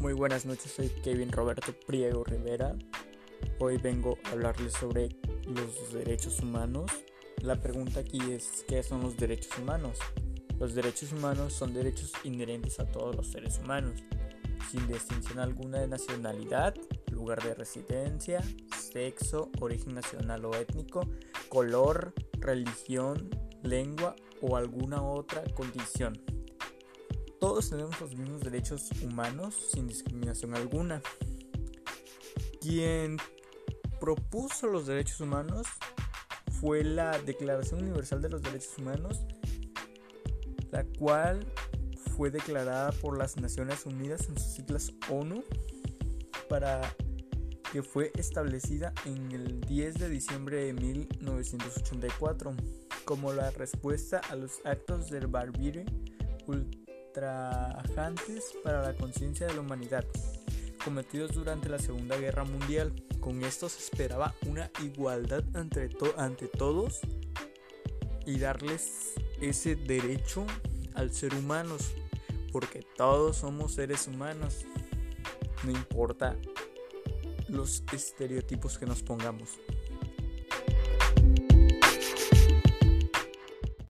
Muy buenas noches, soy Kevin Roberto Priego Rivera. Hoy vengo a hablarles sobre los derechos humanos. La pregunta aquí es, ¿qué son los derechos humanos? Los derechos humanos son derechos inherentes a todos los seres humanos, sin distinción alguna de nacionalidad, lugar de residencia, sexo, origen nacional o étnico, color, religión, lengua o alguna otra condición. Todos tenemos los mismos derechos humanos sin discriminación alguna. Quien propuso los derechos humanos fue la Declaración Universal de los Derechos Humanos, la cual fue declarada por las Naciones Unidas en sus siglas ONU para que fue establecida en el 10 de diciembre de 1984 como la respuesta a los actos del barbarie ultrajantes para la conciencia de la humanidad cometidos durante la Segunda Guerra Mundial. Con esto se esperaba una igualdad ante, ante todos y darles ese derecho al ser humanos, porque todos somos seres humanos, no importa los estereotipos que nos pongamos.